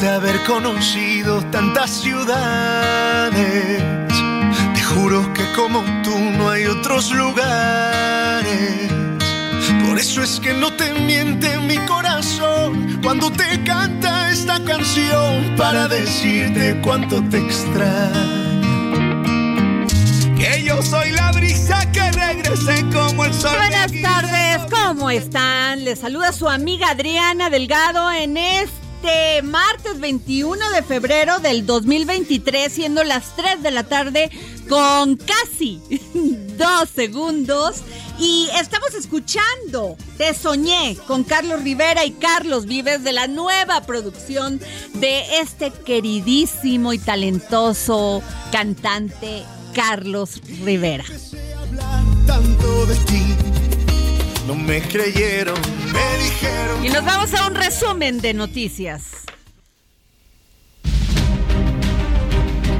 De haber conocido tantas ciudades, te juro que como tú no hay otros lugares. Por eso es que no te miente mi corazón cuando te canta esta canción para decirte cuánto te extraño. Que yo soy la brisa que regrese como el sol. Buenas tardes, ¿cómo están? Les saluda su amiga Adriana Delgado en este martes 21 de febrero del 2023, siendo las 3 de la tarde con casi dos segundos. Y estamos escuchando Te Soñé con Carlos Rivera y Carlos Vives de la nueva producción de este queridísimo y talentoso cantante Carlos Rivera. Tanto de ti no me creyeron, me dijeron. Y nos vamos a un resumen de noticias.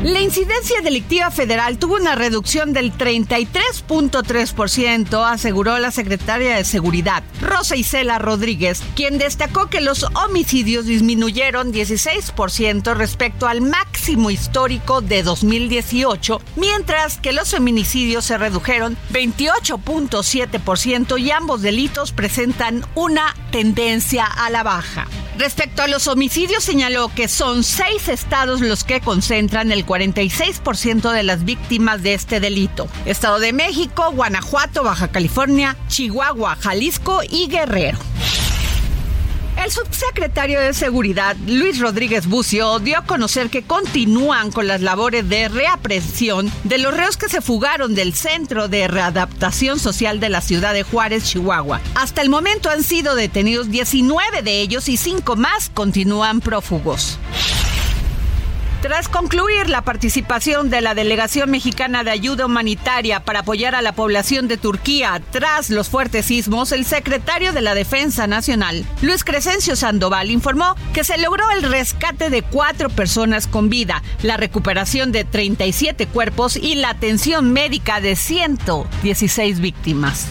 La incidencia delictiva federal tuvo una reducción del 33.3%, aseguró la secretaria de Seguridad, Rosa Isela Rodríguez, quien destacó que los homicidios disminuyeron 16% respecto al máximo histórico de 2018, mientras que los feminicidios se redujeron 28.7% y ambos delitos presentan una tendencia a la baja. Respecto a los homicidios, señaló que son seis estados los que concentran el 46% de las víctimas de este delito. Estado de México, Guanajuato, Baja California, Chihuahua, Jalisco y Guerrero. El subsecretario de Seguridad, Luis Rodríguez Bucio, dio a conocer que continúan con las labores de reaprehensión de los reos que se fugaron del Centro de Readaptación Social de la ciudad de Juárez, Chihuahua. Hasta el momento han sido detenidos 19 de ellos y 5 más continúan prófugos. Tras concluir la participación de la delegación mexicana de ayuda humanitaria para apoyar a la población de Turquía tras los fuertes sismos, el secretario de la Defensa Nacional, Luis Crescencio Sandoval, informó que se logró el rescate de cuatro personas con vida, la recuperación de 37 cuerpos y la atención médica de 116 víctimas.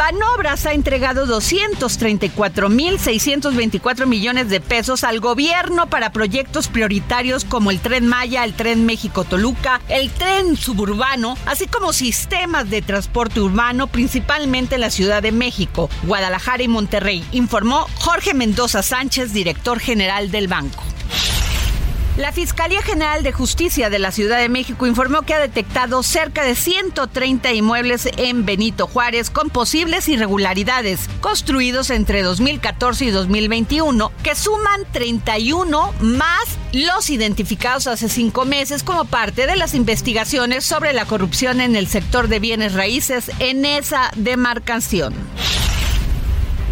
Banobras ha entregado 234.624 millones de pesos al gobierno para proyectos prioritarios como el Tren Maya, el Tren México-Toluca, el Tren Suburbano, así como sistemas de transporte urbano, principalmente en la Ciudad de México, Guadalajara y Monterrey, informó Jorge Mendoza Sánchez, director general del banco. La Fiscalía General de Justicia de la Ciudad de México informó que ha detectado cerca de 130 inmuebles en Benito Juárez con posibles irregularidades construidos entre 2014 y 2021 que suman 31 más los identificados hace cinco meses como parte de las investigaciones sobre la corrupción en el sector de bienes raíces en esa demarcación.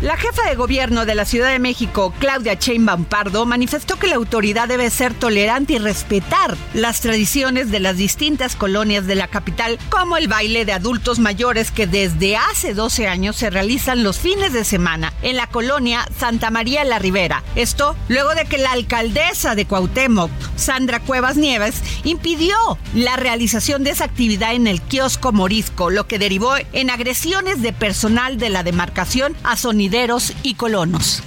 La jefa de gobierno de la Ciudad de México, Claudia Sheinbaum Pardo, manifestó que la autoridad debe ser tolerante y respetar las tradiciones de las distintas colonias de la capital, como el baile de adultos mayores que desde hace 12 años se realizan los fines de semana en la colonia Santa María la Ribera. Esto luego de que la alcaldesa de Cuauhtémoc, Sandra Cuevas Nieves, impidió la realización de esa actividad en el kiosco Morisco, lo que derivó en agresiones de personal de la demarcación a y colonos.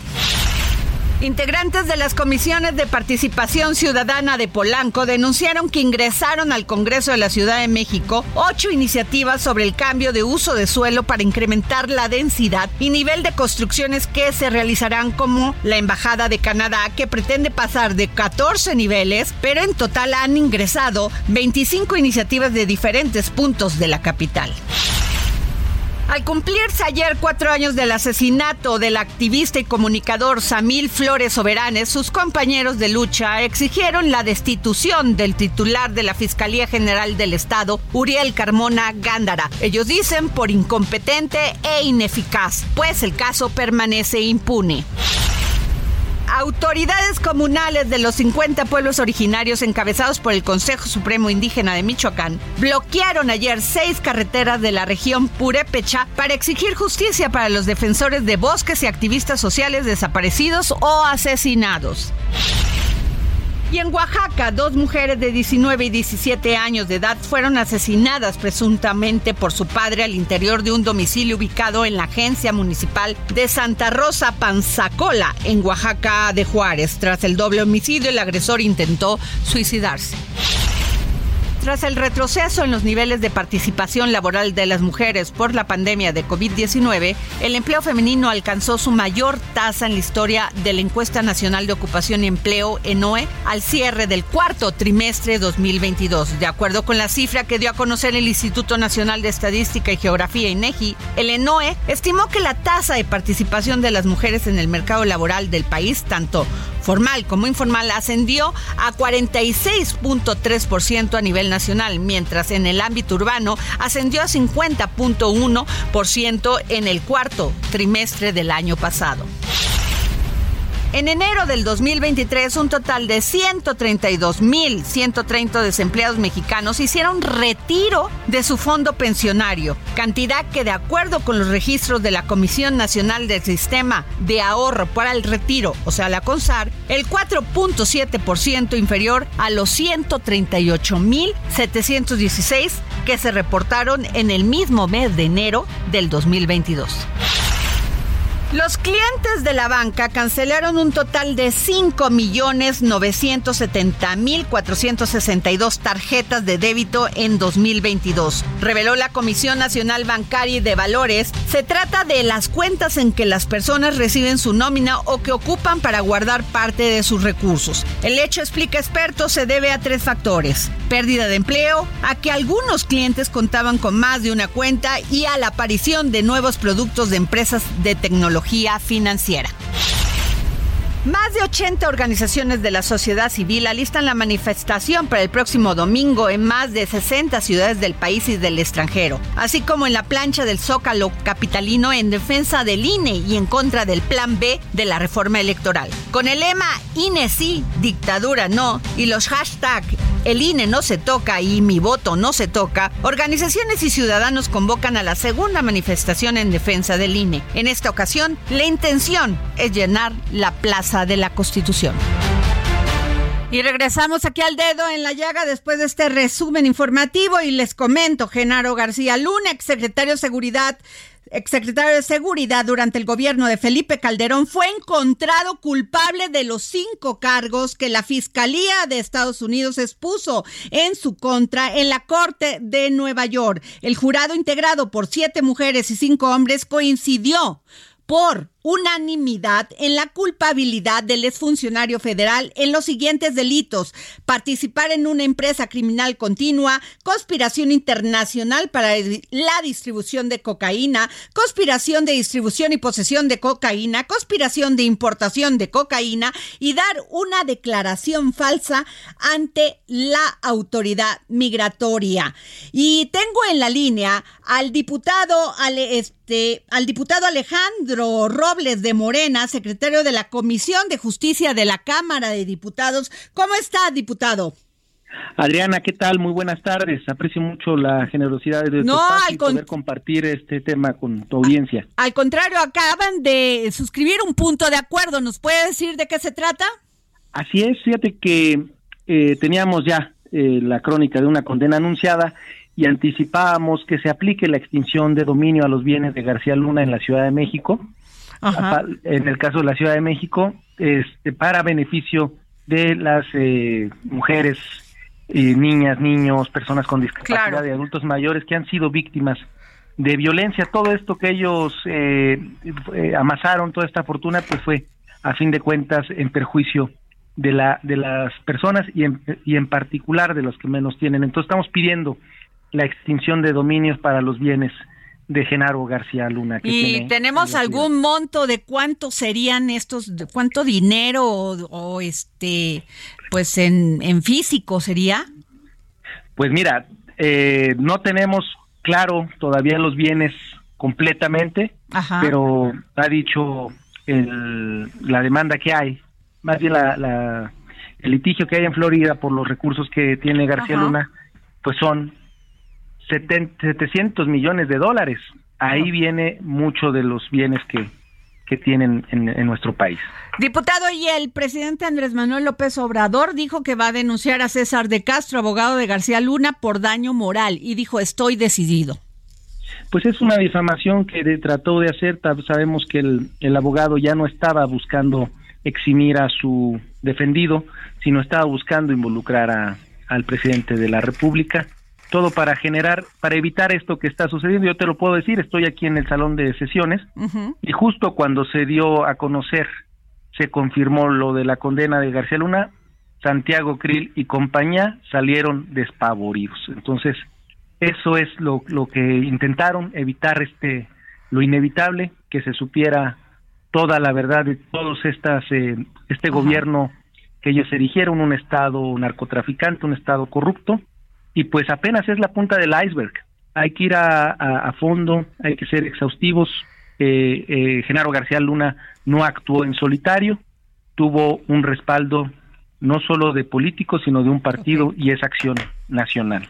Integrantes de las comisiones de participación ciudadana de Polanco denunciaron que ingresaron al Congreso de la Ciudad de México ocho iniciativas sobre el cambio de uso de suelo para incrementar la densidad y nivel de construcciones que se realizarán como la Embajada de Canadá que pretende pasar de 14 niveles, pero en total han ingresado 25 iniciativas de diferentes puntos de la capital. Al cumplirse ayer cuatro años del asesinato del activista y comunicador Samil Flores Soberanes, sus compañeros de lucha exigieron la destitución del titular de la Fiscalía General del Estado, Uriel Carmona Gándara. Ellos dicen por incompetente e ineficaz, pues el caso permanece impune. Autoridades comunales de los 50 pueblos originarios encabezados por el Consejo Supremo Indígena de Michoacán bloquearon ayer seis carreteras de la región Purépecha para exigir justicia para los defensores de bosques y activistas sociales desaparecidos o asesinados. Y en Oaxaca, dos mujeres de 19 y 17 años de edad fueron asesinadas presuntamente por su padre al interior de un domicilio ubicado en la agencia municipal de Santa Rosa Panzacola, en Oaxaca de Juárez. Tras el doble homicidio, el agresor intentó suicidarse. Tras el retroceso en los niveles de participación laboral de las mujeres por la pandemia de COVID-19, el empleo femenino alcanzó su mayor tasa en la historia de la Encuesta Nacional de Ocupación y Empleo, ENOE, al cierre del cuarto trimestre 2022. De acuerdo con la cifra que dio a conocer el Instituto Nacional de Estadística y Geografía, INEGI, el ENOE estimó que la tasa de participación de las mujeres en el mercado laboral del país, tanto formal como informal ascendió a 46.3% a nivel nacional, mientras en el ámbito urbano ascendió a 50.1% en el cuarto trimestre del año pasado. En enero del 2023, un total de 132.130 desempleados mexicanos hicieron retiro de su fondo pensionario, cantidad que de acuerdo con los registros de la Comisión Nacional del Sistema de Ahorro para el Retiro, o sea, la CONSAR, el 4.7% inferior a los 138.716 que se reportaron en el mismo mes de enero del 2022. Los clientes de la banca cancelaron un total de 5.970.462 tarjetas de débito en 2022, reveló la Comisión Nacional Bancaria y de Valores. Se trata de las cuentas en que las personas reciben su nómina o que ocupan para guardar parte de sus recursos. El hecho, explica expertos, se debe a tres factores. Pérdida de empleo, a que algunos clientes contaban con más de una cuenta y a la aparición de nuevos productos de empresas de tecnología financiera. Más de 80 organizaciones de la sociedad civil alistan la manifestación para el próximo domingo en más de 60 ciudades del país y del extranjero, así como en la plancha del Zócalo capitalino en defensa del INE y en contra del Plan B de la reforma electoral. Con el lema INE sí, dictadura no y los hashtags el INE no se toca y mi voto no se toca, organizaciones y ciudadanos convocan a la segunda manifestación en defensa del INE. En esta ocasión, la intención es llenar la plaza de la Constitución. Y regresamos aquí al dedo en la llaga después de este resumen informativo y les comento, Genaro García Luna, ex secretario de Seguridad exsecretario de Seguridad durante el gobierno de Felipe Calderón, fue encontrado culpable de los cinco cargos que la Fiscalía de Estados Unidos expuso en su contra en la Corte de Nueva York. El jurado integrado por siete mujeres y cinco hombres coincidió por unanimidad en la culpabilidad del exfuncionario federal en los siguientes delitos: participar en una empresa criminal continua, conspiración internacional para la distribución de cocaína, conspiración de distribución y posesión de cocaína, conspiración de importación de cocaína y dar una declaración falsa ante la autoridad migratoria. Y tengo en la línea al diputado al, este, al diputado Alejandro Robles de Morena, secretario de la Comisión de Justicia de la Cámara de Diputados. ¿Cómo está, diputado? Adriana, ¿qué tal? Muy buenas tardes. Aprecio mucho la generosidad de no, y poder compartir este tema con tu audiencia. Al contrario, acaban de suscribir un punto de acuerdo. ¿Nos puede decir de qué se trata? Así es. Fíjate que eh, teníamos ya eh, la crónica de una condena anunciada y anticipábamos que se aplique la extinción de dominio a los bienes de García Luna en la Ciudad de México en el caso de la Ciudad de México, este, para beneficio de las eh, mujeres, niñas, niños, personas con discapacidad y adultos mayores que han sido víctimas de violencia. Todo esto que ellos eh, eh, amasaron, toda esta fortuna, pues fue a fin de cuentas en perjuicio de la de las personas y en, y en particular de los que menos tienen. Entonces estamos pidiendo la extinción de dominios para los bienes de Genaro García Luna. ¿Y tenemos algún monto de cuánto serían estos, de cuánto dinero o, este, pues en, en, físico sería? Pues mira, eh, no tenemos claro todavía los bienes completamente, pero ha dicho el, la demanda que hay, más bien la, el litigio que hay en Florida por los recursos que tiene García Luna, pues son 700 millones de dólares. Ahí viene mucho de los bienes que, que tienen en, en, nuestro país. Diputado, y el presidente Andrés Manuel López Obrador dijo que va a denunciar a César de Castro, abogado de García Luna, por daño moral, y dijo, estoy decidido. Pues es una difamación que trató de hacer, sabemos que el, el abogado ya no estaba buscando eximir a su defendido, sino estaba buscando involucrar a, al presidente de la República todo para generar, para evitar esto que está sucediendo. Yo te lo puedo decir, estoy aquí en el salón de sesiones y justo cuando se dio a conocer, se confirmó lo de la condena de García Luna, Santiago Krill y compañía salieron despavoridos. Entonces, eso es lo, lo que intentaron, evitar este lo inevitable, que se supiera toda la verdad de todos estas, eh, este gobierno que ellos erigieron, un estado narcotraficante, un estado corrupto, y pues apenas es la punta del iceberg. Hay que ir a, fondo, hay que ser exhaustivos. Eh, eh, Genaro García Luna no actuó en solitario, tuvo un respaldo no solo de políticos, sino de un partido y es acción nacional.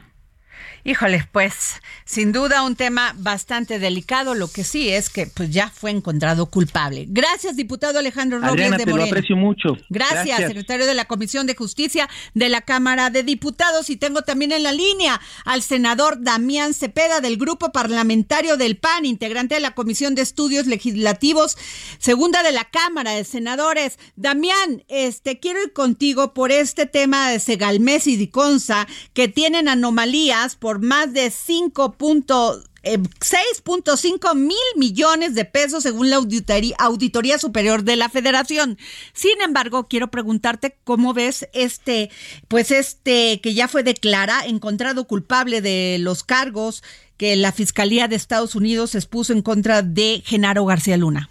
Híjole, pues sin duda un tema bastante delicado. Lo que sí es que pues ya fue encontrado culpable. Gracias, diputado Alejandro Robles de te lo aprecio mucho. Gracias, secretario de la Comisión de Justicia de la Cámara de Diputados. Y tengo también en la línea al senador Damián Cepeda del Grupo Parlamentario del PAN, integrante de la Comisión de Estudios Legislativos, segunda de la Cámara de Senadores. Damián, este quiero ir contigo por este tema de Segalmes y Diconsa que tienen anomalías por más de 5.6.5 eh, mil millones de pesos según la auditoría, auditoría, Superior de la Federación. Sin embargo, quiero preguntarte cómo ves este, pues este que ya fue declarado, encontrado culpable de los cargos que la Fiscalía de Estados Unidos expuso en contra de Genaro García Luna.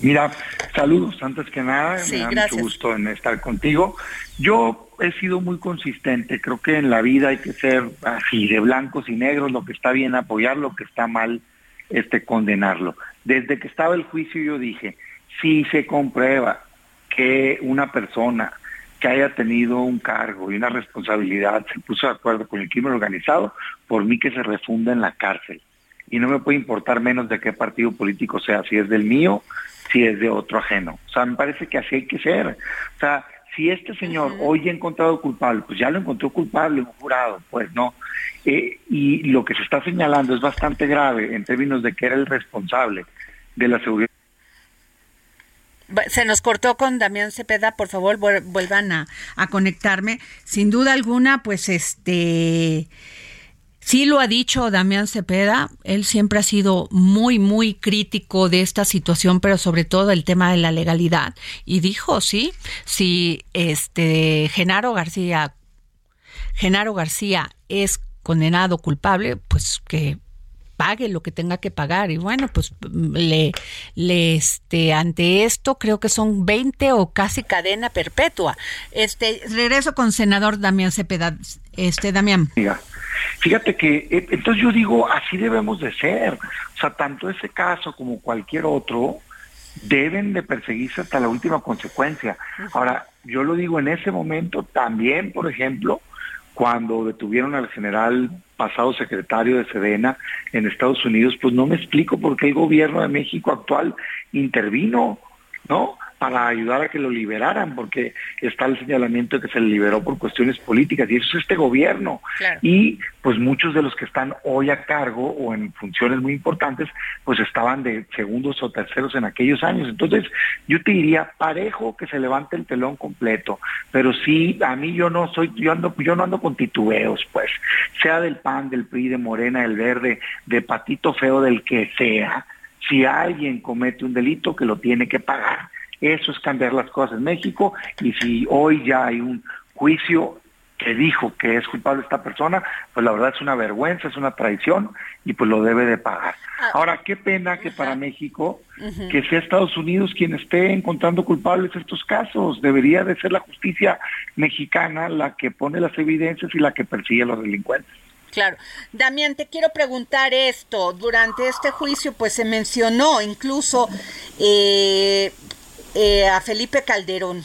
Mira, saludos antes que nada, me da mucho gusto en estar contigo. Yo he sido muy consistente, creo que en la vida hay que ser así, de blancos y negros, lo que está bien apoyar, lo que está mal este condenarlo. Desde que estaba el juicio yo dije, si se comprueba que una persona que haya tenido un cargo y una responsabilidad se puso de acuerdo con el crimen organizado, por mí que se refunda en la cárcel. Y no me puede importar menos de qué partido político sea, si es del mío, si es de otro ajeno. O sea, me parece que así hay que ser. O sea, si este señor hoy ha encontrado culpable, pues ya lo encontró culpable, un jurado, pues no. Eh, y lo que se está señalando es bastante grave en términos de que era el responsable de la seguridad. Se nos cortó con Damián Cepeda, por favor vuelvan a, a conectarme. Sin duda alguna, pues este Sí lo ha dicho Damián Cepeda, él siempre ha sido muy, muy crítico de esta situación, pero sobre todo el tema de la legalidad. Y dijo, sí, si este Genaro García, Genaro García es condenado culpable, pues que pague lo que tenga que pagar. Y bueno pues le, le este ante esto creo que son 20 o casi cadena perpetua. Este regreso con senador Damián Cepeda. Este Damián Fíjate que, eh, entonces yo digo, así debemos de ser. O sea, tanto ese caso como cualquier otro deben de perseguirse hasta la última consecuencia. Ahora, yo lo digo en ese momento también, por ejemplo, cuando detuvieron al general pasado secretario de Sedena en Estados Unidos, pues no me explico por qué el gobierno de México actual intervino, ¿no? Para ayudar a que lo liberaran, porque está el señalamiento de que se le liberó por cuestiones políticas, y eso es este gobierno. Y pues muchos de los que están hoy a cargo o en funciones muy importantes, pues estaban de segundos o terceros en aquellos años. Entonces, yo te diría parejo que se levante el telón completo, pero sí, a mí yo no soy, yo ando, yo no ando con titubeos, pues, sea del PAN, del PRI, de Morena, del Verde, de Patito Feo, del que sea, si alguien comete un delito que lo tiene que pagar eso es cambiar las cosas en México y si hoy ya hay un juicio que dijo que es culpable esta persona, pues la verdad es una vergüenza, es una traición y pues lo debe de pagar. Ah. Ahora, qué pena que para México, que sea Estados Unidos quien esté encontrando culpables estos casos. Debería de ser la justicia mexicana la que pone las evidencias y la que persigue a los delincuentes. Claro. Damián, te quiero preguntar esto. Durante este juicio, pues se mencionó incluso eh, eh, a Felipe Calderón,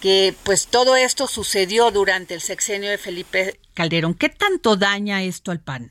que pues todo esto sucedió durante el sexenio de Felipe Calderón. ¿Qué tanto daña esto al PAN?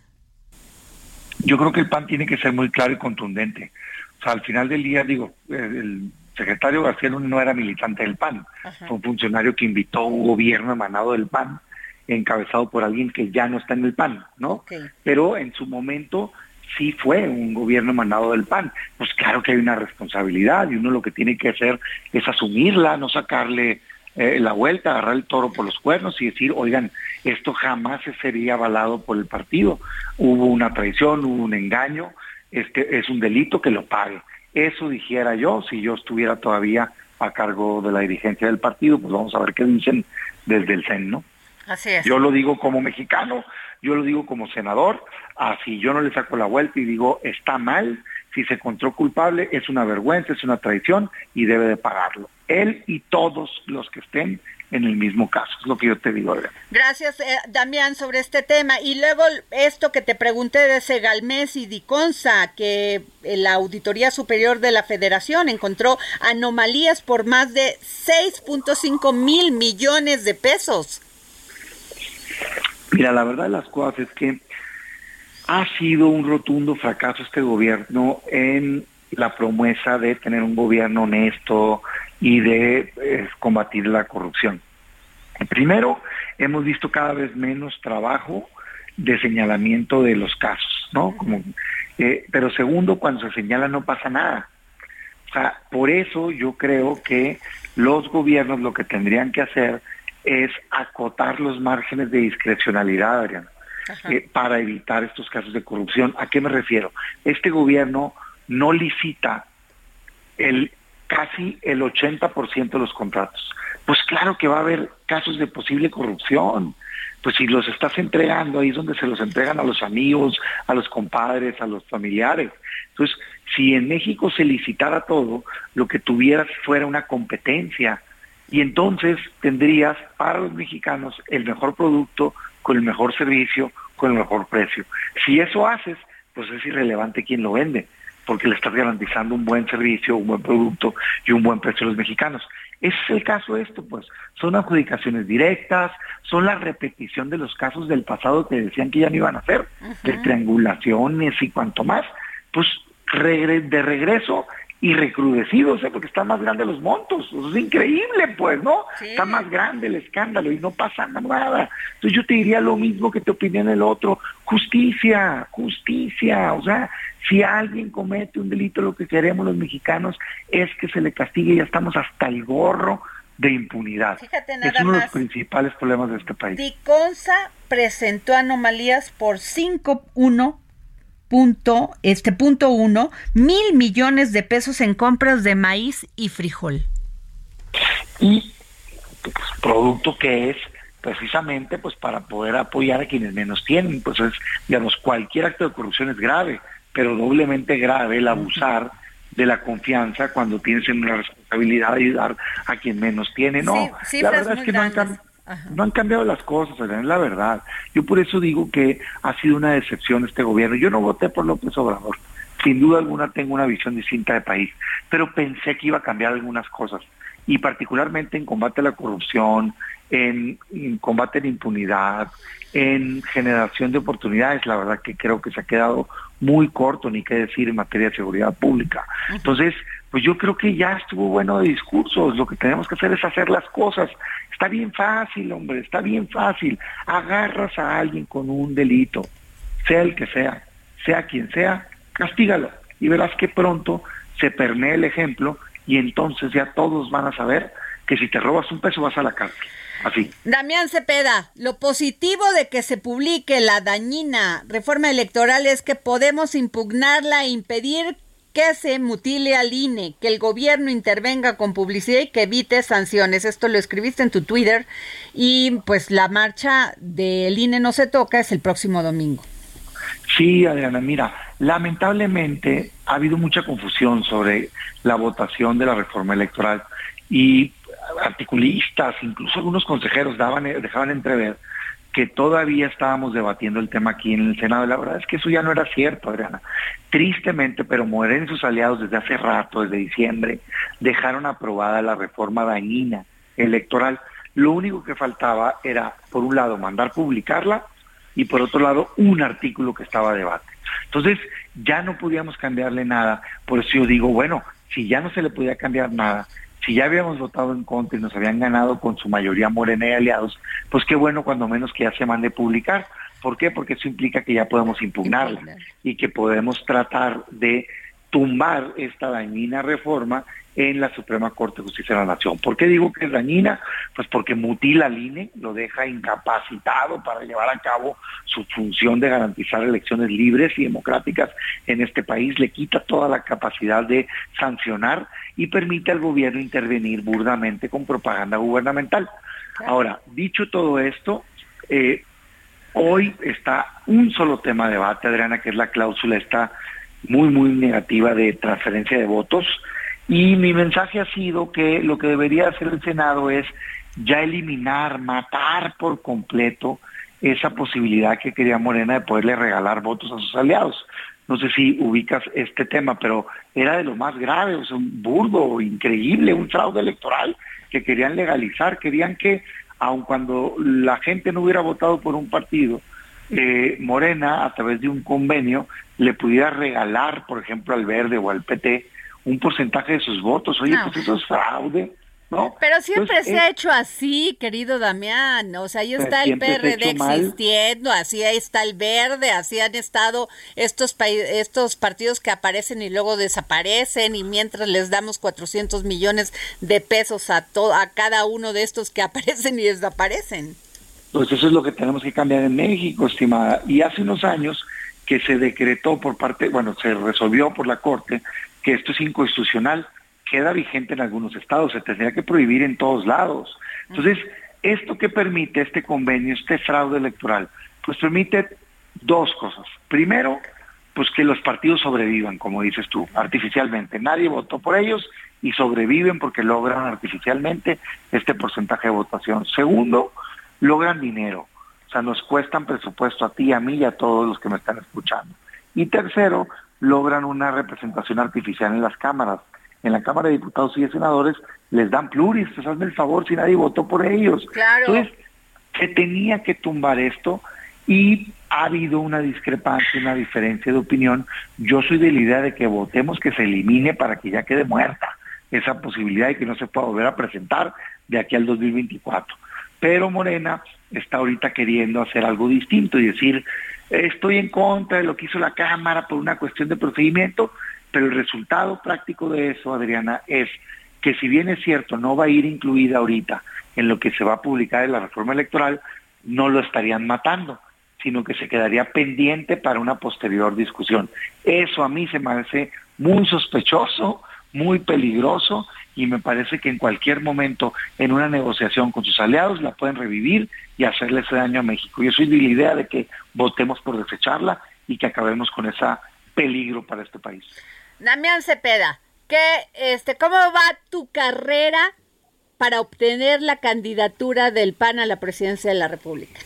Yo creo que el PAN tiene que ser muy claro y contundente. O sea, al final del día, digo, el secretario García no era militante del PAN, fue un funcionario que invitó a un gobierno emanado del PAN, encabezado por alguien que ya no está en el PAN, ¿no? Pero en su momento sí fue un gobierno mandado del PAN. Pues claro que hay una responsabilidad y uno lo que tiene que hacer es asumirla, no sacarle eh, la vuelta, agarrar el toro por los cuernos y decir, oigan, esto jamás se sería avalado por el partido. Hubo una traición, hubo un engaño, este es un delito que lo pague. Eso dijera yo si yo estuviera todavía a cargo de la dirigencia del partido, pues vamos a ver qué dicen desde el CEN, ¿no? Así es. Yo lo digo como mexicano, yo lo digo como senador, así yo no le saco la vuelta y digo, está mal, si se encontró culpable es una vergüenza, es una traición y debe de pagarlo. Él y todos los que estén en el mismo caso, es lo que yo te digo. Gracias, eh, Damián, sobre este tema. Y luego esto que te pregunté de Segalmés y Diconsa, que la Auditoría Superior de la Federación encontró anomalías por más de 6.5 mil millones de pesos. Mira, la verdad de las cosas es que ha sido un rotundo fracaso este gobierno en la promesa de tener un gobierno honesto y de eh, combatir la corrupción. Primero, hemos visto cada vez menos trabajo de señalamiento de los casos, ¿no? Eh, pero segundo, cuando se señala no pasa nada. Por eso yo creo que los gobiernos lo que tendrían que hacer es acotar los márgenes de discrecionalidad, Adriana, eh, para evitar estos casos de corrupción. ¿A qué me refiero? Este gobierno no licita el casi el 80% de los contratos. Pues claro que va a haber casos de posible corrupción. Pues si los estás entregando, ahí es donde se los entregan a los amigos, a los compadres, a los familiares. Entonces, si en México se licitara todo, lo que tuvieras fuera una competencia y entonces tendrías para los mexicanos el mejor producto, con el mejor servicio, con el mejor precio. Si eso haces, pues es irrelevante quién lo vende, porque le estás garantizando un buen servicio, un buen producto y un buen precio a los mexicanos. Ese es el caso de esto, pues. Son adjudicaciones directas, son la repetición de los casos del pasado que decían que ya no iban a hacer, de triangulaciones y cuanto más. Pues de regreso y recrudecidos, ¿eh? porque están más grandes los montos. es increíble, pues, ¿no? Está más grande el escándalo y no pasa nada. Entonces yo te diría lo mismo que te opiné en el otro. Justicia, justicia. O sea, si alguien comete un delito, lo que queremos los mexicanos es que se le castigue. Ya estamos hasta el gorro de impunidad. es uno de los principales problemas de este país. Diconsa presentó anomalías por 5-1 punto, este punto uno, mil millones de pesos en compras de maíz y frijol. Y pues, producto que es precisamente pues para poder apoyar a quienes menos tienen, pues es, digamos, cualquier acto de corrupción es grave, pero doblemente grave el abusar de la confianza cuando tienes una responsabilidad de ayudar a quien menos tiene. No, la verdad es que no han, no han cambiado las cosas, es la verdad. Yo por eso digo que ha sido una decepción este gobierno. Yo no voté por López Obrador. Sin duda alguna tengo una visión distinta de país, pero pensé que iba a cambiar algunas cosas y particularmente en combate a la corrupción, en, combate a la impunidad, en generación de oportunidades, la verdad que creo que se ha quedado muy corto, ni qué decir en materia de seguridad pública. Entonces, pues yo creo que ya estuvo bueno de discursos, lo que tenemos que hacer es hacer las cosas. Está bien fácil, hombre, está bien fácil. Agarras a alguien con un delito, sea el que sea, sea quien sea, castígalo y verás que pronto se permea el ejemplo y entonces ya todos van a saber que si te robas un peso vas a la cárcel. Así. Damián Cepeda, lo positivo de que se publique la dañina reforma electoral es que podemos impugnarla e impedir que se mutile al INE, que el gobierno intervenga con publicidad y que evite sanciones. Esto lo escribiste en tu Twitter y pues la marcha del INE no se toca es el próximo domingo. Sí, Adriana, mira, lamentablemente ha habido mucha confusión sobre la votación de la reforma electoral y articulistas, incluso algunos consejeros daban, dejaban entrever que todavía estábamos debatiendo el tema aquí en el Senado. La verdad es que eso ya no era cierto, Adriana. Tristemente, pero Morena y sus aliados desde hace rato, desde diciembre, dejaron aprobada la reforma dañina electoral. Lo único que faltaba era, por un lado, mandar publicarla y por otro lado, un artículo que estaba a debate. Entonces, ya no podíamos cambiarle nada. Por eso yo digo, bueno, si ya no se le podía cambiar nada, si ya habíamos votado en contra y nos habían ganado con su mayoría Morena y aliados, pues qué bueno cuando menos que ya se mande publicar. ¿Por qué? Porque eso implica que ya podemos impugnarla y que podemos tratar de tumbar esta dañina reforma en la Suprema Corte de Justicia de la Nación. ¿Por qué digo que es dañina? Pues porque mutila al INE, lo deja incapacitado para llevar a cabo su función de garantizar elecciones libres y democráticas en este país, le quita toda la capacidad de sancionar y permite al gobierno intervenir burdamente con propaganda gubernamental. Ahora, dicho todo esto, eh, hoy está un solo tema de debate, Adriana, que es la cláusula esta muy, muy negativa de transferencia de votos y mi mensaje ha sido que lo que debería hacer el Senado es ya eliminar, matar por completo esa posibilidad que quería Morena de poderle regalar votos a sus aliados. No sé si ubicas este tema, pero era de lo más grave, o sea, un burdo, increíble, un fraude electoral que querían legalizar, querían que, aun cuando la gente no hubiera votado por un partido, eh, Morena, a través de un convenio, le pudiera regalar, por ejemplo, al Verde o al PT, un porcentaje de sus votos. Oye, pues eso es fraude. ¿No? Pero siempre se ha hecho así, querido Damián. O sea, ahí está el PRD existiendo, así ahí está el verde, así han estado estos, estos partidos que aparecen y luego desaparecen y mientras les damos 400 millones de pesos a, a cada uno de estos que aparecen y desaparecen. Pues eso es lo que tenemos que cambiar en México, estimada. Y hace unos años que se decretó por parte, bueno, se resolvió por la Corte que esto es inconstitucional, queda vigente en algunos estados, se tendría que prohibir en todos lados. Entonces, ¿esto qué permite este convenio, este fraude electoral? Pues permite dos cosas. Primero, pues que los partidos sobrevivan, como dices tú, artificialmente. Nadie votó por ellos y sobreviven porque logran artificialmente este porcentaje de votación. Segundo, logran dinero. O sea, nos cuestan presupuesto a ti, a mí y a todos los que me están escuchando. Y tercero, logran una representación artificial en las cámaras. En la Cámara de Diputados y de Senadores les dan pluris, pues hazme el favor si nadie votó por ellos. Entonces, se tenía que tumbar esto y ha habido una discrepancia, una diferencia de opinión. Yo soy de la idea de que votemos que se elimine para que ya quede muerta esa posibilidad y que no se pueda volver a presentar de aquí al 2024. Pero Morena está ahorita queriendo hacer algo distinto y decir, estoy en contra de lo que hizo la Cámara por una cuestión de procedimiento, pero el resultado práctico de eso, Adriana, es que si bien es cierto, no va a ir incluida ahorita en lo que se va a publicar en la reforma electoral, no lo estarían matando, sino que se quedaría pendiente para una posterior discusión. Eso a mí se me hace muy sospechoso, muy peligroso y me parece que en cualquier momento en una negociación con sus aliados la pueden revivir y hacerle ese daño a México. Yo soy de la idea de que votemos por desecharla y que acabemos con ese peligro para este país. Damián Cepeda, ¿qué, este, ¿cómo va tu carrera para obtener la candidatura del PAN a la presidencia de la República?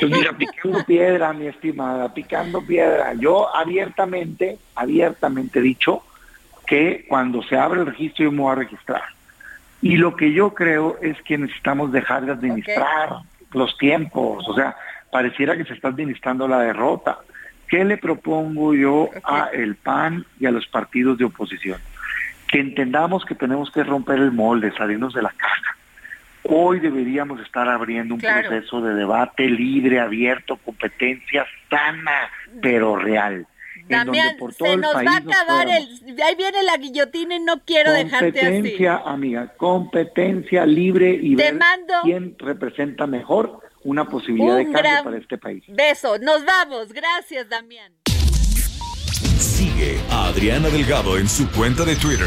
Pues mira, picando piedra, mi estimada, picando piedra. Yo abiertamente, abiertamente dicho que cuando se abre el registro yo me voy a registrar. Y lo que yo creo es que necesitamos dejar de administrar los tiempos, o sea, pareciera que se está administrando la derrota. ¿Qué le propongo yo a el PAN y a los partidos de oposición? que entendamos que tenemos que romper el molde, salirnos de la caja. Hoy deberíamos estar abriendo un proceso de debate libre, abierto, competencia sana, pero real. También se nos va a acabar el... Ahí viene la guillotina y no quiero dejarte así. Competencia, amiga, competencia libre y ver quién representa mejor una posibilidad de cambio para este país. Beso, nos vamos. Gracias, Damián. Sigue a Adriana Delgado en su cuenta de Twitter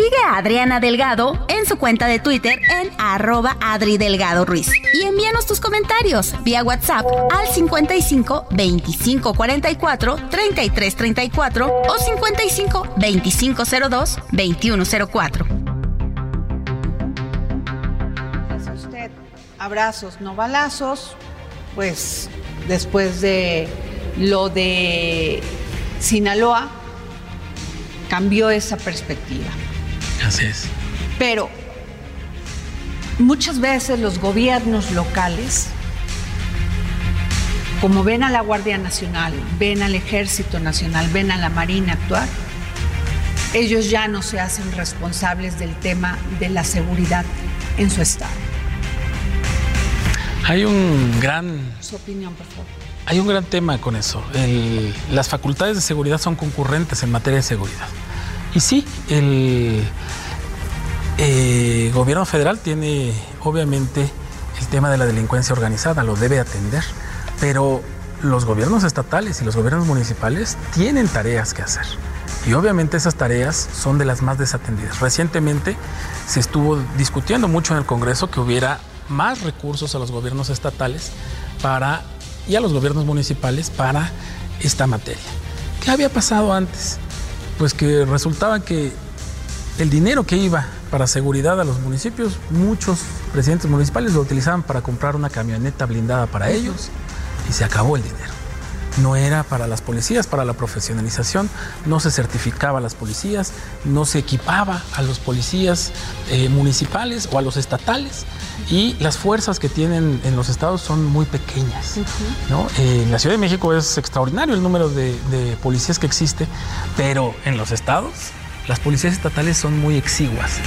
Sigue a Adriana Delgado en su cuenta de Twitter en arroba Adri Delgado Ruiz. Y envíanos tus comentarios vía WhatsApp al 55 25 44 33 34 o 55 25 02 21 04. usted abrazos, no balazos, pues después de lo de Sinaloa, cambió esa perspectiva. Así es. Pero muchas veces los gobiernos locales, como ven a la Guardia Nacional, ven al Ejército Nacional, ven a la Marina actuar, ellos ya no se hacen responsables del tema de la seguridad en su estado. Hay un gran... Su opinión, por favor. Hay un gran tema con eso. las facultades de seguridad son concurrentes en materia de seguridad. Y sí, el eh, gobierno federal tiene obviamente el tema de la delincuencia organizada, lo debe atender, pero los gobiernos estatales y los gobiernos municipales tienen tareas que hacer. Y obviamente esas tareas son de las más desatendidas. Recientemente se estuvo discutiendo mucho en el Congreso que hubiera más recursos a los gobiernos estatales para, y a los gobiernos municipales para esta materia. ¿Qué había pasado antes? Pues que resultaba que el dinero que iba para seguridad a los municipios, muchos presidentes municipales lo utilizaban para comprar una camioneta blindada para ellos y se acabó el dinero. No era para las policías, para la profesionalización, no se certificaba a las policías, no se equipaba a los policías eh, municipales o a los estatales y las fuerzas que tienen en los estados son muy pequeñas. Eh, en la Ciudad de México es extraordinario el número de, de, policías que existe, pero en los estados las policías estatales son muy exiguas.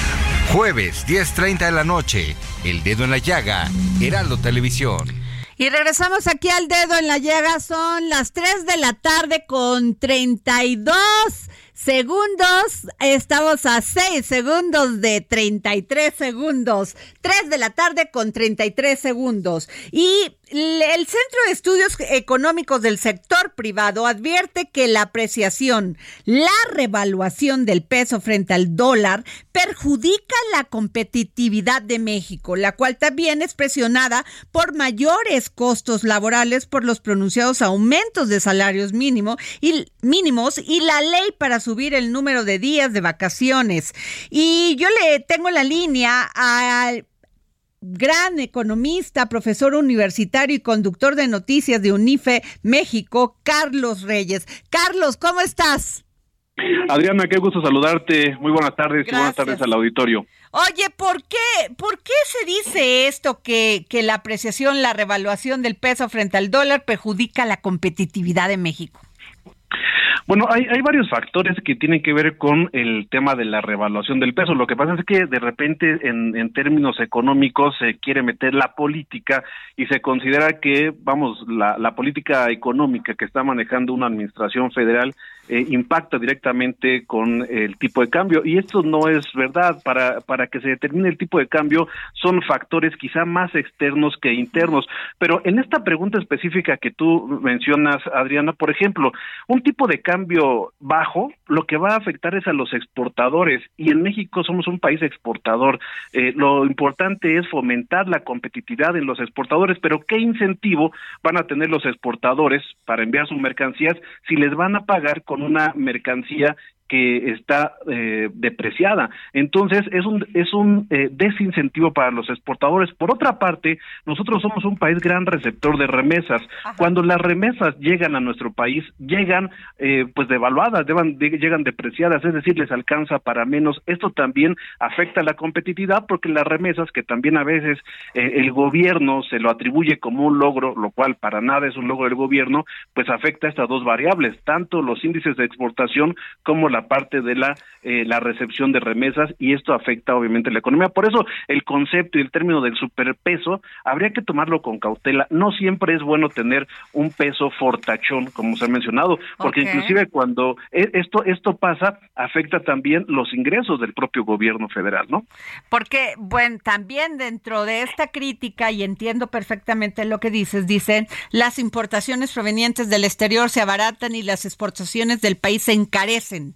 Jueves, 10.30 de la noche, El Dedo en la Llaga, Heraldo Televisión. Y regresamos aquí al dedo en la llaga. Son las 3 de la tarde con 32 segundos. Estamos a 6 segundos de 33 segundos. 3 de la tarde con 33 segundos. Y el Centro de Estudios Económicos del Sector Privado advierte que la apreciación, la revaluación del peso frente al dólar perjudica la competitividad de México, la cual también es presionada por mayores costos laborales por los pronunciados aumentos de salarios mínimo y, mínimos y la ley para subir el número de días de vacaciones. Y yo le tengo la línea al gran economista, profesor universitario y conductor de noticias de UNIFE México, Carlos Reyes. Carlos, ¿cómo estás? Adriana, qué gusto saludarte. Muy buenas tardes y buenas tardes al auditorio. Oye, ¿por qué, ¿por qué se dice esto que, que la apreciación, la revaluación del peso frente al dólar perjudica la competitividad de México? Bueno, hay, hay varios factores que tienen que ver con el tema de la revaluación del peso. Lo que pasa es que de repente en, términos económicos se quiere meter la política y se considera que, vamos, la política económica que está manejando una administración federal eh, impacta directamente con el tipo de cambio. Y esto no es verdad. Para para que se determine el tipo de cambio son factores quizá más externos que internos. Pero en esta pregunta específica que tú mencionas Adriana por ejemplo un tipo de cambio bajo lo que va a afectar es a los exportadores. Y en México somos un país exportador. Eh, lo importante es fomentar la competitividad en los exportadores. Pero qué incentivo van a tener los exportadores para enviar sus mercancías si les van a pagar con una mercancía que está eh, depreciada. Entonces, es un, es un eh, desincentivo para los exportadores. Por otra parte, nosotros somos un país gran receptor de remesas. Cuando las remesas llegan a nuestro país, llegan eh, pues devaluadas, llegan depreciadas, es decir, les alcanza para menos. Esto también afecta la competitividad porque las remesas, que también a veces el gobierno se lo atribuye como un logro, lo cual para nada es un logro del gobierno, pues afecta a estas dos variables, tanto los índices de exportación como la parte de la, eh, la recepción de remesas y esto afecta obviamente la economía. Por eso el concepto y el término del superpeso habría que tomarlo con cautela. No siempre es bueno tener un peso fortachón, como se ha mencionado, porque inclusive cuando e, esto, esto pasa, afecta también los ingresos del propio gobierno federal, ¿no? Porque, bueno, también dentro de esta crítica, y entiendo perfectamente lo que dices, dicen, las importaciones provenientes del exterior se abaratan y las exportaciones del país se encarecen.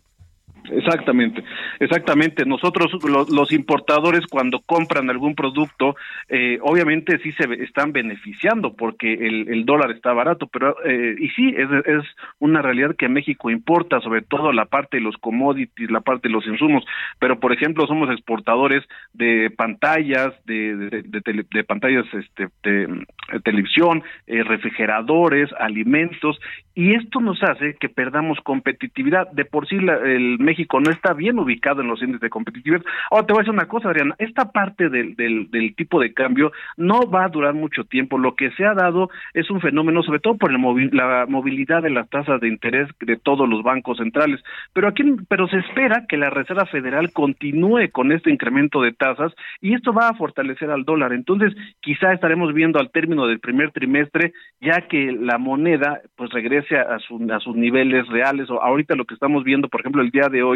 Exactamente, exactamente. Nosotros los, importadores cuando compran algún producto, eh, obviamente sí se están beneficiando porque el, dólar está barato, pero eh, y sí es, es, una realidad que México importa, sobre todo la parte de los commodities, la parte de los insumos. Pero por ejemplo somos exportadores de pantallas, de, de, pantallas, este, de, televisión, eh, refrigeradores, alimentos y esto nos hace que perdamos competitividad. De por sí el México no está bien ubicado en los índices de competitividad. Ahora te voy a decir una cosa, Adriana, esta parte del, del, tipo de cambio no va a durar mucho tiempo. Lo que se ha dado es un fenómeno, sobre todo por el la movilidad de las tasas de interés de todos los bancos centrales. Pero aquí, pero se espera que la Reserva Federal continúe con este incremento de tasas y esto va a fortalecer al dólar. Entonces, quizá estaremos viendo al término del primer trimestre ya que la moneda pues regrese a, a sus niveles reales. O ahorita lo que estamos viendo, por ejemplo, el día de hoy,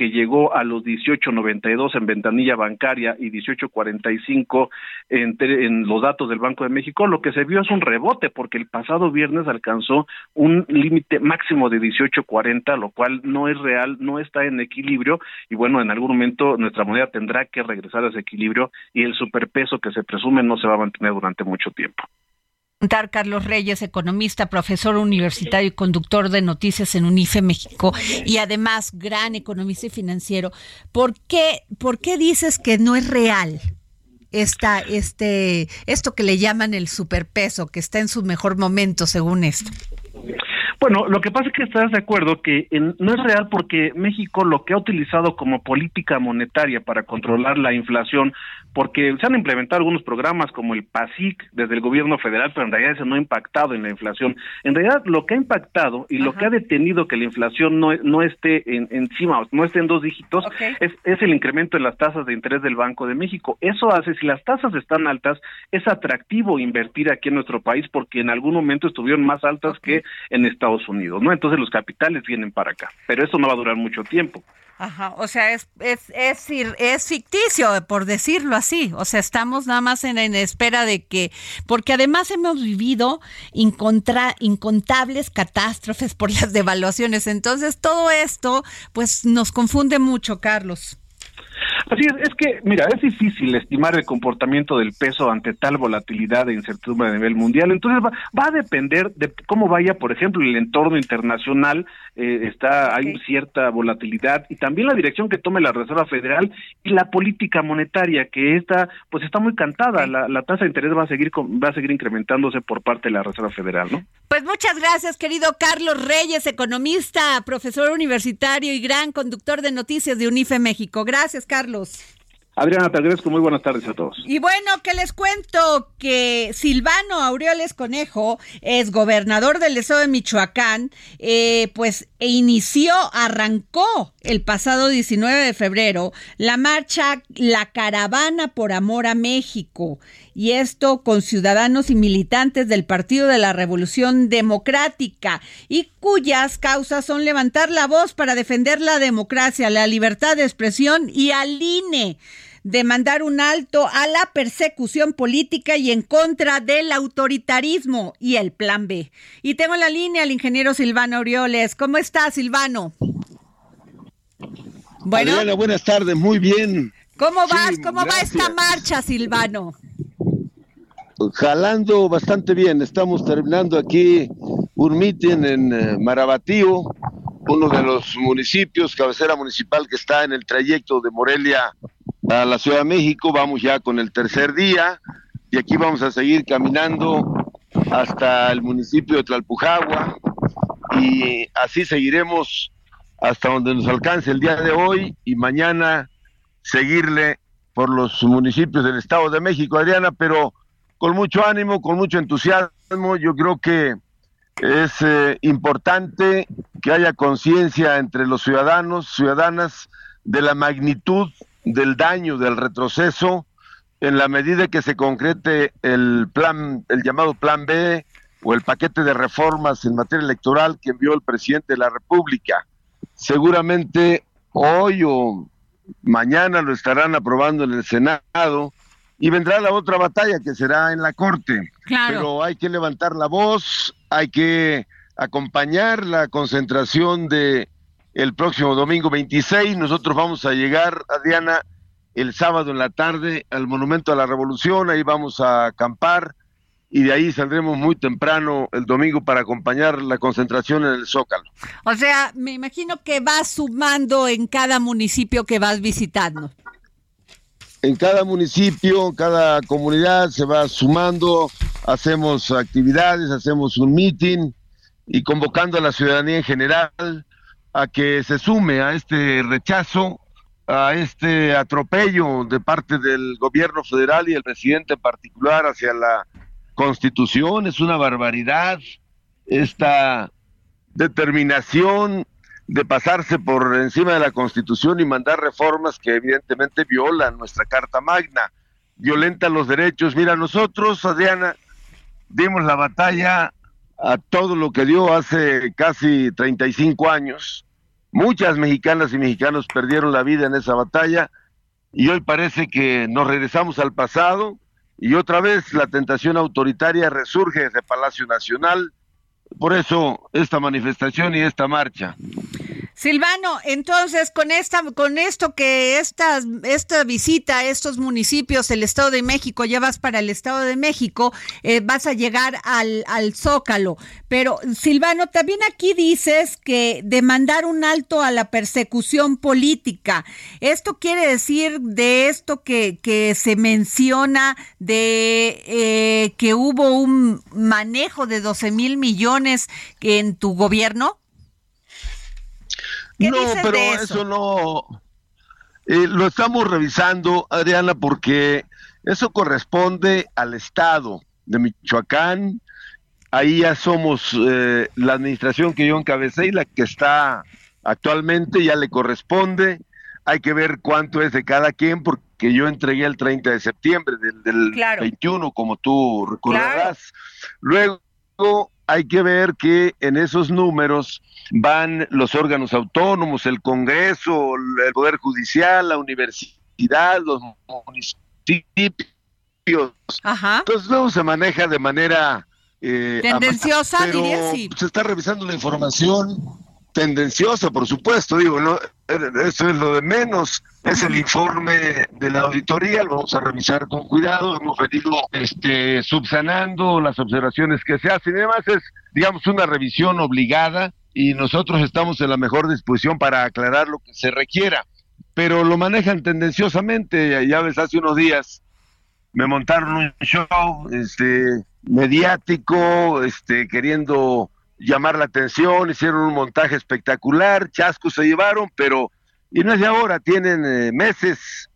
que llegó a los 18.92 en ventanilla bancaria y 18.45 en, en los datos del Banco de México, lo que se vio es un rebote, porque el pasado viernes alcanzó un límite máximo de 18.40, lo cual no es real, no está en equilibrio, y bueno, en algún momento nuestra moneda tendrá que regresar a ese equilibrio y el superpeso que se presume no se va a mantener durante mucho tiempo. Carlos Reyes, economista, profesor universitario y conductor de noticias en UNIFE México y además gran economista y financiero. ¿Por qué, por qué dices que no es real esta, este, esto que le llaman el superpeso, que está en su mejor momento según esto? Bueno, lo que pasa es que estás de acuerdo que no es real porque México lo que ha utilizado como política monetaria para controlar la inflación porque se han implementado algunos programas como el PASIC desde el gobierno federal, pero en realidad eso no ha impactado en la inflación. En realidad lo que ha impactado y lo que ha detenido que la inflación no, no esté en, encima, no esté en dos dígitos, es, es el incremento de las tasas de interés del Banco de México. Eso hace, si las tasas están altas, es atractivo invertir aquí en nuestro país porque en algún momento estuvieron más altas que en Estados Unidos, ¿no? Entonces los capitales vienen para acá, pero eso no va a durar mucho tiempo. Ajá, o sea, es, es, es, es, ficticio, por decirlo así. O sea, estamos nada más en, espera de que, porque además hemos vivido incontables catástrofes por las devaluaciones. Entonces, todo esto, pues, nos confunde mucho, Carlos. Así es, es que, mira, es difícil estimar el comportamiento del peso ante tal volatilidad e incertidumbre a nivel mundial. Entonces va, va a depender de cómo vaya, por ejemplo, el entorno internacional. Eh, está hay cierta volatilidad y también la dirección que tome la Reserva Federal y la política monetaria que está, pues está muy cantada. La, la tasa de interés va a seguir va a seguir incrementándose por parte de la Reserva Federal, ¿no? Pues muchas gracias, querido Carlos Reyes, economista, profesor universitario y gran conductor de noticias de UNIFE México. Gracias, Carlos. Adriana, te agradezco. Muy buenas tardes a todos. Y bueno, que les cuento que Silvano Aureoles Conejo es gobernador del estado de Michoacán, eh, pues e inició, arrancó el pasado 19 de febrero la marcha La Caravana por Amor a México. Y esto con ciudadanos y militantes del Partido de la Revolución Democrática y cuyas causas son levantar la voz para defender la democracia, la libertad de expresión y al INE de mandar un alto a la persecución política y en contra del autoritarismo y el plan B. Y tengo en la línea al ingeniero Silvano Orioles. ¿Cómo está, Silvano? Bueno. buenas tardes, muy bien. ¿Cómo vas? ¿Cómo va esta marcha, Silvano? Jalando bastante bien. Estamos terminando aquí un mitin en eh, Marabatío, uno de los municipios, cabecera municipal que está en el trayecto de Morelia a la Ciudad de México. Vamos ya con el tercer día y aquí vamos a seguir caminando hasta el municipio de Tlalpujagua y así seguiremos hasta donde nos alcance el día de hoy y mañana seguirle por los municipios del Estado de México, Adriana, pero con mucho ánimo, con mucho entusiasmo. Yo creo que es eh, importante que haya conciencia entre los ciudadanos, ciudadanas, de la magnitud del daño, del retroceso, en la medida que se concrete el plan, el llamado Plan B o el paquete de reformas en materia electoral que envió el presidente de la República. Seguramente hoy o mañana lo estarán aprobando en el Senado y vendrá la otra batalla que será en la Corte. Pero hay que levantar la voz, hay que acompañar la concentración de el próximo domingo 26. Nosotros vamos a llegar, Adriana, el sábado en la tarde al Monumento a la Revolución, ahí vamos a acampar y de ahí saldremos muy temprano el domingo para acompañar la concentración en el Zócalo. O sea, me imagino que vas sumando en cada municipio que vas visitando. En cada municipio, cada comunidad se va sumando, hacemos actividades, hacemos un meeting y convocando a la ciudadanía en general a que se sume a este rechazo, a este atropello de parte del gobierno federal y el presidente en particular hacia la constitución. Es una barbaridad esta determinación de pasarse por encima de la constitución y mandar reformas que evidentemente violan nuestra Carta Magna, violentan los derechos. Mira, nosotros, Adriana, dimos la batalla a todo lo que dio hace casi 35 años. Muchas mexicanas y mexicanos perdieron la vida en esa batalla y hoy parece que nos regresamos al pasado y otra vez la tentación autoritaria resurge desde Palacio Nacional. Por eso esta manifestación y esta marcha. Silvano, entonces con esta, con esto que esta, esta visita a estos municipios, el Estado de México, ya vas para el Estado de México, eh, vas a llegar al, al Zócalo. Pero Silvano, también aquí dices que demandar un alto a la persecución política. Esto quiere decir de esto que, que se menciona de eh, que hubo un manejo de 12 mil millones en tu gobierno no, pero eso? no. Eh, lo estamos revisando, Adriana, porque eso corresponde al Estado de Michoacán. Ahí ya somos eh, la administración que yo encabecé y la que está actualmente ya le corresponde. Hay que ver cuánto es de cada quien, porque yo entregué el 30 de septiembre del, 21, como tú recordarás. Luego hay que ver que en esos números van los órganos autónomos, el Congreso, el Poder Judicial, la universidad, los municipios. Entonces luego se maneja de manera... Eh, Tendenciosa, diría, sí. Se está revisando la información tendenciosa, por supuesto, digo, no, eso es lo de menos, es el informe de la auditoría, lo vamos a revisar con cuidado, hemos venido este, subsanando las observaciones que se hacen. Además es, digamos, una revisión obligada y nosotros estamos en la mejor disposición para aclarar lo que se requiera, pero lo manejan tendenciosamente, ya ves, hace unos días me montaron un show, este, mediático, este, queriendo llamar la atención, hicieron un montaje espectacular, chascos se llevaron, pero y no es de ahora, tienen eh, meses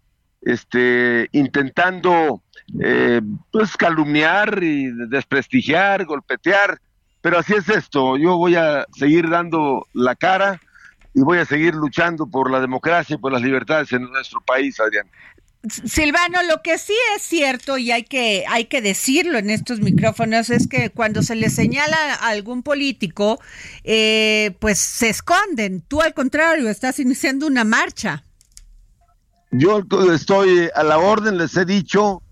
este, intentando eh, pues calumniar y desprestigiar, golpetear, pero así es esto, yo voy a seguir dando la cara y voy a seguir luchando por la democracia y por las libertades en nuestro país, Adrián. Silvano, lo que sí es cierto y hay que, hay que decirlo en estos micrófonos es que cuando se le señala a algún político, eh, pues se esconden. Tú al contrario, estás iniciando una marcha. Yo estoy a la orden, les he dicho,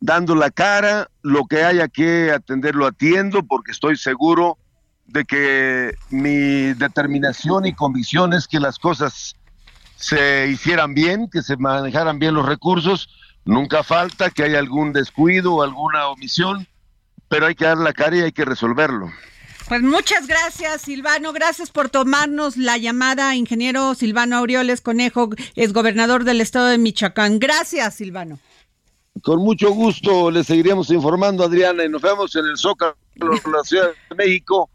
dando la cara, lo que haya que atender lo atiendo porque estoy seguro de que mi determinación y convicción es que las cosas se hicieran bien, que se manejaran bien los recursos. Nunca falta que haya algún descuido o alguna omisión, pero hay que dar la cara y hay que resolverlo. Pues muchas gracias, Silvano. Gracias por tomarnos la llamada, ingeniero Silvano Aureoles Conejo, es gobernador del estado de Michoacán. Gracias, Silvano. Con mucho gusto le seguiremos informando, Adriana, y nos vemos en el Zócalo de la Ciudad de México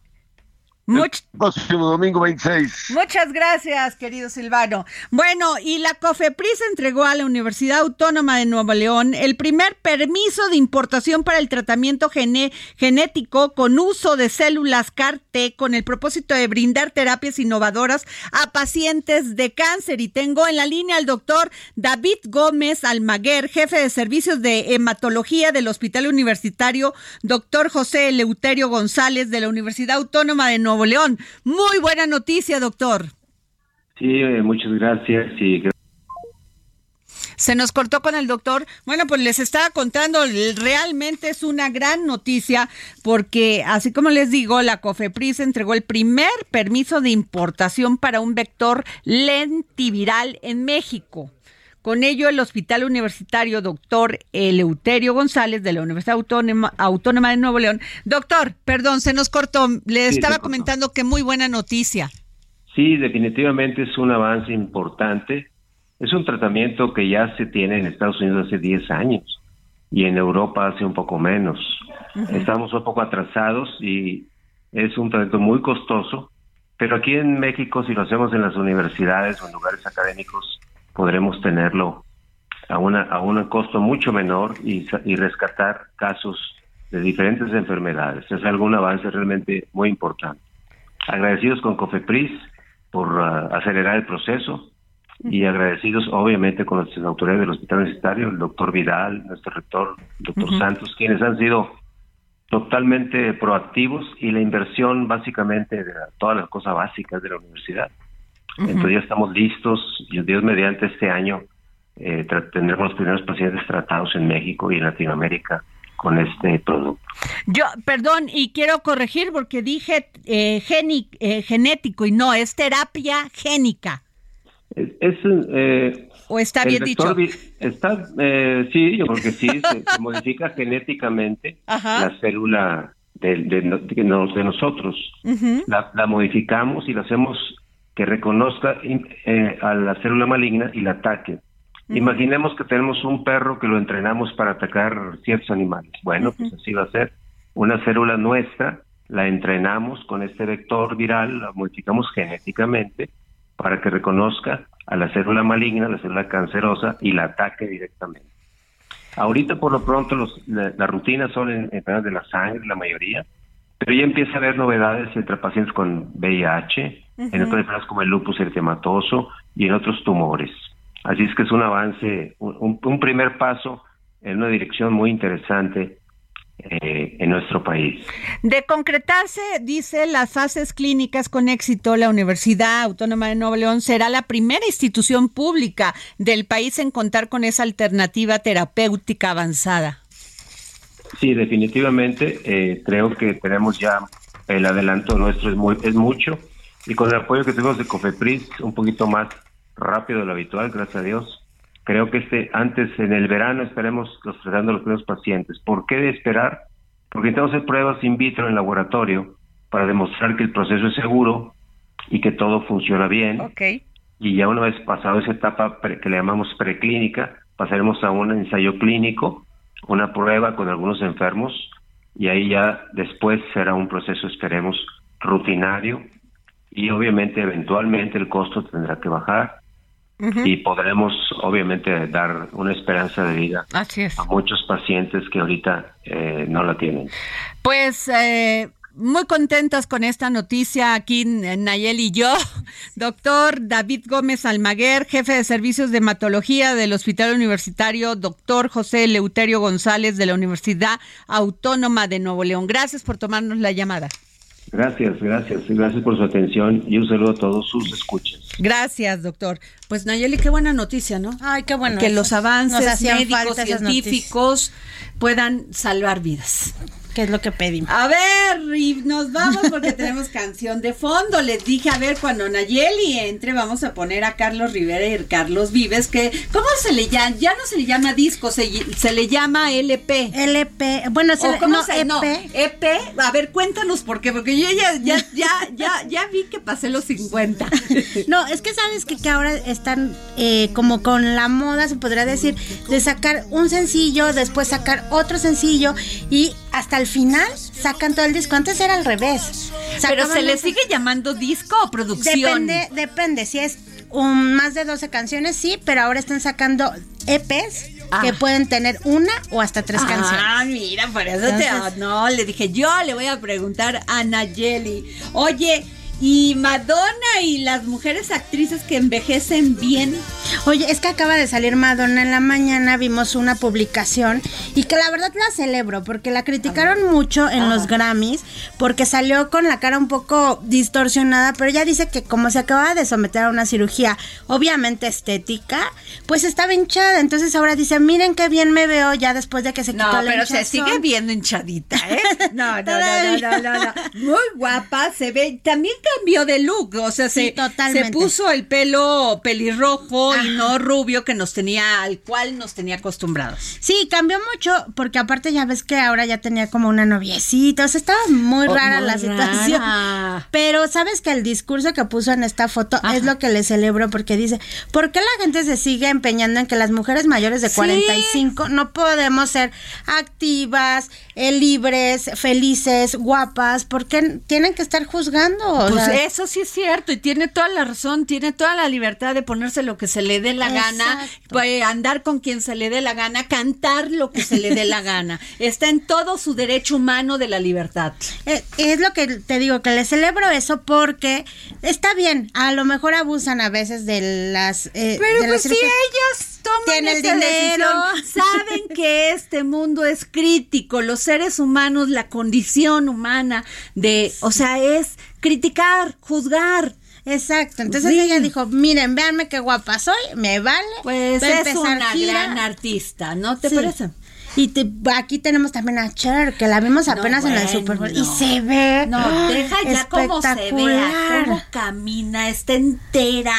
próximo domingo 26. Muchas gracias, querido Silvano. Bueno, y la COFEPRIS entregó a la Universidad Autónoma de Nuevo León el primer permiso de importación para el tratamiento genético con uso de células CAR-T con el propósito de brindar terapias innovadoras a pacientes de cáncer. Y tengo en la línea al doctor David Gómez Almaguer, jefe de servicios de hematología del Hospital Universitario, doctor José Eleuterio González de la Universidad Autónoma de Nuevo Nuevo León. Muy buena noticia, doctor. Sí, eh, muchas gracias. se nos cortó con el doctor. Bueno, pues les estaba contando, realmente es una gran noticia porque, así como les digo, la COFEPRIS entregó el primer permiso de importación para un vector lentiviral en México. Con ello, el Hospital Universitario Doctor Eleuterio González de la Universidad Autónoma, de Nuevo León. Doctor, perdón, se nos cortó. Le estaba comentando que muy buena noticia. Sí, definitivamente es un avance importante. Es un tratamiento que ya se tiene en Estados Unidos hace 10 años y en Europa hace un poco menos. Estamos un poco atrasados y es un tratamiento muy costoso, pero aquí en México, si lo hacemos en las universidades o en lugares académicos, podremos tenerlo a, una, a un costo mucho menor y, y rescatar casos de diferentes enfermedades. Es algún avance realmente muy importante. Agradecidos con COFEPRIS por uh, acelerar el proceso y agradecidos obviamente con las autoridades del Hospital Universitario, el doctor Vidal, nuestro rector, el doctor Santos, quienes han sido totalmente proactivos y la inversión básicamente de todas las cosas básicas de la universidad. Entonces ya estamos listos y Dios mediante este año eh, tendremos los primeros pacientes tratados en México y en Latinoamérica con este producto. Yo, perdón, y quiero corregir porque dije eh, eh genético y no, es terapia génica. Es, eh, ¿O está bien dicho? Está, eh, sí, yo creo que sí, se, modifica genéticamente la célula de, de, de, nosotros. la, la, modificamos y la hacemos que reconozca eh, a la célula maligna y la ataque. Imaginemos que tenemos un perro que lo entrenamos para atacar ciertos animales. Bueno, pues así va a ser. Una célula nuestra la entrenamos con este vector viral, la modificamos genéticamente para que reconozca a la célula maligna, la célula cancerosa y la ataque directamente. Ahorita por lo pronto los, las rutinas son en enfermedades de la sangre, la mayoría, pero ya empieza a haber novedades entre pacientes con VIH, en otras enfermedades como el lupus eritematoso y en otros tumores. Así es que es un avance, un, primer paso en una dirección muy interesante eh, en nuestro país. De concretarse, dice, las fases clínicas con éxito, la Universidad Autónoma de Nuevo León será la primera institución pública del país en contar con esa alternativa terapéutica avanzada. Sí, definitivamente. Eh, creo que tenemos ya el adelanto nuestro es, muy, es mucho y con el apoyo que tenemos de COFEPRIS un poquito más rápido de lo habitual, gracias a Dios. Creo que este antes en el verano estaremos los tratando los primeros pacientes. ¿Por qué de esperar? Porque necesitamos hacer pruebas in vitro en laboratorio para demostrar que el proceso es seguro y que todo funciona bien. Okay. Y ya una vez pasado esa etapa que le llamamos preclínica, pasaremos a un ensayo clínico una prueba con algunos enfermos y ahí ya después será un proceso, esperemos, rutinario y obviamente eventualmente el costo tendrá que bajar y podremos obviamente dar una esperanza de vida a muchos pacientes que ahorita eh, no la tienen. Pues eh, muy contentas con esta noticia aquí Nayel y yo. Doctor David Gómez Almaguer, jefe de servicios de hematología del Hospital Universitario, doctor José Leuterio González de la Universidad Autónoma de Nuevo León. Gracias por tomarnos la llamada. Gracias, gracias, gracias por su atención y un saludo a todos sus escuchas. Gracias, doctor. Pues Nayeli, qué buena noticia, ¿no? Ay, qué bueno. Que los avances médicos, científicos puedan salvar vidas que es lo que pedimos. A ver, y nos vamos porque tenemos canción de fondo. Les dije, a ver, cuando Nayeli entre, vamos a poner a Carlos Rivera y Carlos Vives, que, ¿cómo se le llama? Ya no se le llama disco, se, le llama LP. LP, bueno, se, ¿cómo se, EP. No, EP, a ver, cuéntanos por qué, porque yo ya, ya, ya, ya, ya vi que pasé los 50. no, es que sabes que, que ahora están eh, como con la moda, se podría decir, de sacar un sencillo, después sacar otro sencillo y hasta al final sacan todo el disco. Antes era al revés. Pero se le sigue llamando disco o producción. Depende, depende. Si es un, más de 12 canciones, sí, pero ahora están sacando EPs que ah. pueden tener una o hasta tres ah, canciones. Ah, mira, por eso te. No, le dije, yo le voy a preguntar a Nayeli. Oye, y Madonna y las mujeres actrices que envejecen bien. Oye, es que acaba de salir Madonna en la mañana, vimos una publicación y que la verdad la celebro porque la criticaron mucho en los Grammys porque salió con la cara un poco distorsionada, pero ella dice que como se acaba de someter a una cirugía obviamente estética, pues estaba hinchada, entonces ahora dice, miren qué bien me veo ya después de que se quitó no, pero se sigue viendo hinchadita, ¿eh? No, no, no, no, no, no, Muy guapa, se ve, también cambió de look, o sea, se, se puso el pelo pelirrojo y no rubio que nos tenía, al cual nos tenía acostumbrados. Sí, cambió mucho, porque aparte ya ves que ahora ya tenía como una noviecita, o sea, estaba muy oh, rara la situación. Pero sabes que el discurso que puso en esta foto es lo que le celebro, porque dice, ¿por qué la gente se sigue empeñando en que las mujeres mayores de 45 no podemos ser activas, eh, libres, felices, guapas? ¿Por qué tienen que estar juzgando? Pues eso sí es cierto y tiene toda la razón, tiene toda la libertad de ponerse lo que se le dé la gana, puede andar con quien se le dé la gana, cantar lo que se le dé la gana. Está en todo su derecho humano de la libertad. Eh, es, lo que te digo, que le celebro eso porque está bien, a lo mejor abusan a veces de las... Eh, Pero pues si ellas toman el dinero, saben que este mundo es crítico, los seres humanos, la condición humana de, o sea, es criticar, juzgar. Exacto, entonces ella dijo, miren, véanme qué guapa soy, me vale. Pues es una gran artista, ¿no te parece? Y aquí tenemos también a Cher, que la vimos apenas en el Super Bowl. Y se ve. No, deja ya cómo se vea, cómo camina, está entera.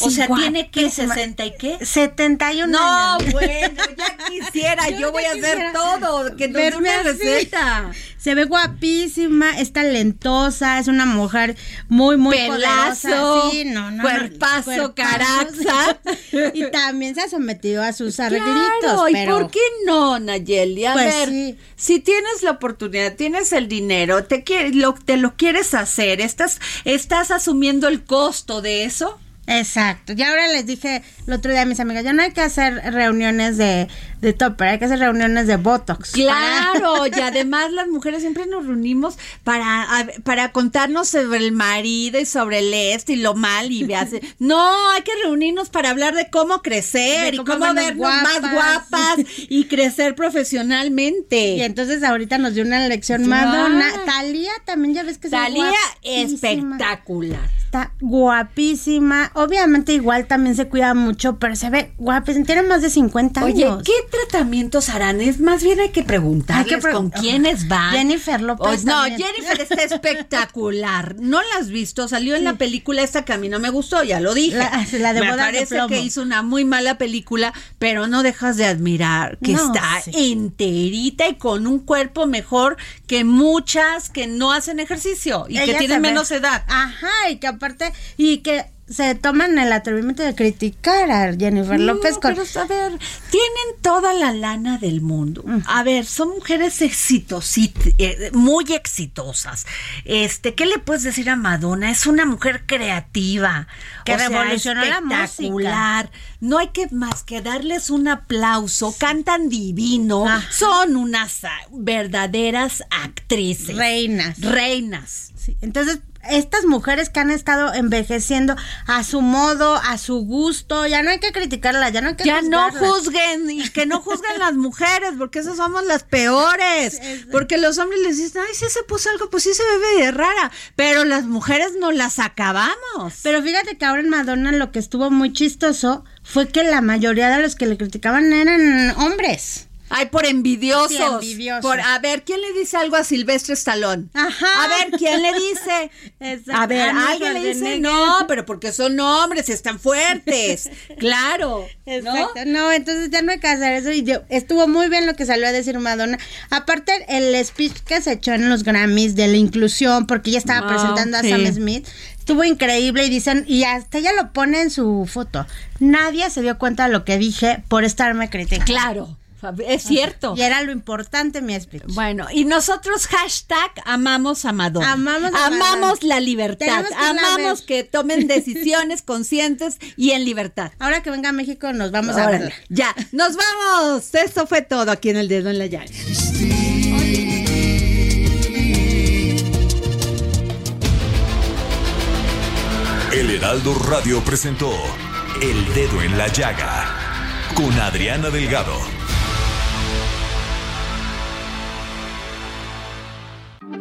o sea, tiene que 60 y qué? 71 No, bueno, ya quisiera. yo, voy a hacer todo. Que nos una receta se ve guapísima, es talentosa, es una mujer muy, muy Pelazo, Sí, no, no, cuerpazo, caraxa. y también se ha sometido a sus arreglitos. Claro, ¿y por qué no, Nayeli? A pues ver, si tienes la oportunidad, tienes el dinero, te, lo, te lo quieres hacer, estás, estás asumiendo el costo de eso. Exacto. Y ahora les dije el otro día a mis amigas, ya no hay que hacer reuniones de, de topper, hay que hacer reuniones de Botox. Claro, y además las mujeres siempre nos reunimos para, para contarnos sobre el marido y sobre el este y lo mal y hace. No, hay que reunirnos para hablar de cómo crecer y cómo, vernos más guapas y crecer profesionalmente. Y entonces ahorita nos dio una lección Madonna. Talía también ya ves que Talía espectacular. Está guapísima. Obviamente igual también se cuida mucho, pero se ve guapísima. Tiene más de 50 años. Oye, ¿qué tratamientos harán? Es más bien hay que preguntarles con quiénes van. Jennifer López. no, Jennifer está espectacular. ¿No la has visto? Salió en la película esta que a mí no me gustó, ya lo dije. La, de me parece que hizo una muy mala película, pero no dejas de admirar que está enterita y con un cuerpo mejor que muchas que no hacen ejercicio y que tienen menos edad. Ajá, y que aparte, y que se toman el atrevimiento de criticar a Jennifer López. Con... Pero a ver, tienen toda la lana del mundo. A ver, son mujeres exitosas, eh, muy exitosas. Este, ¿qué le puedes decir a Madonna? Es una mujer creativa, que revolucionó la música. No hay que más que darles un aplauso. Cantan divino. Son unas ah, verdaderas actrices. Reinas. Reinas. Entonces, estas mujeres que han estado envejeciendo a su modo, a su gusto, ya no hay que criticarlas, ya no hay que Ya no juzguen y que no juzguen las mujeres, porque esas somos las peores. Porque los hombres les dicen, ay, si se puso algo, pues sí se ve de rara, pero las mujeres no las acabamos. Pero fíjate que ahora en Madonna lo que estuvo muy chistoso fue que la mayoría de los que le criticaban eran hombres. Ay, por envidiosos. Por, a ver, ¿quién le dice algo a Silvestre Stallone? Ajá. A ver, ¿quién le dice? A ver, alguien le dice, no, pero porque son hombres, están fuertes. claro. Exacto. ¿no? entonces ya no hay que hacer eso. Y estuvo muy bien lo que salió a decir Madonna. Aparte, el speech que se echó en los Grammys de la inclusión, porque ella estaba ah, presentando a Sam Smith, estuvo increíble y dicen, y hasta ella lo pone en su foto. Nadie se dio cuenta de lo que dije por estarme criticando. Claro. Es cierto. Y era lo importante mi speech. Bueno, y nosotros hashtag amamos a Madonna. Amamos, la libertad. amamos que tomen decisiones conscientes y en libertad. Ahora que venga a México nos vamos a verla. Ya, nos vamos. Esto fue todo aquí en el dedo en la llave. El Heraldo Radio presentó El Dedo en la Llaga con Adriana Delgado.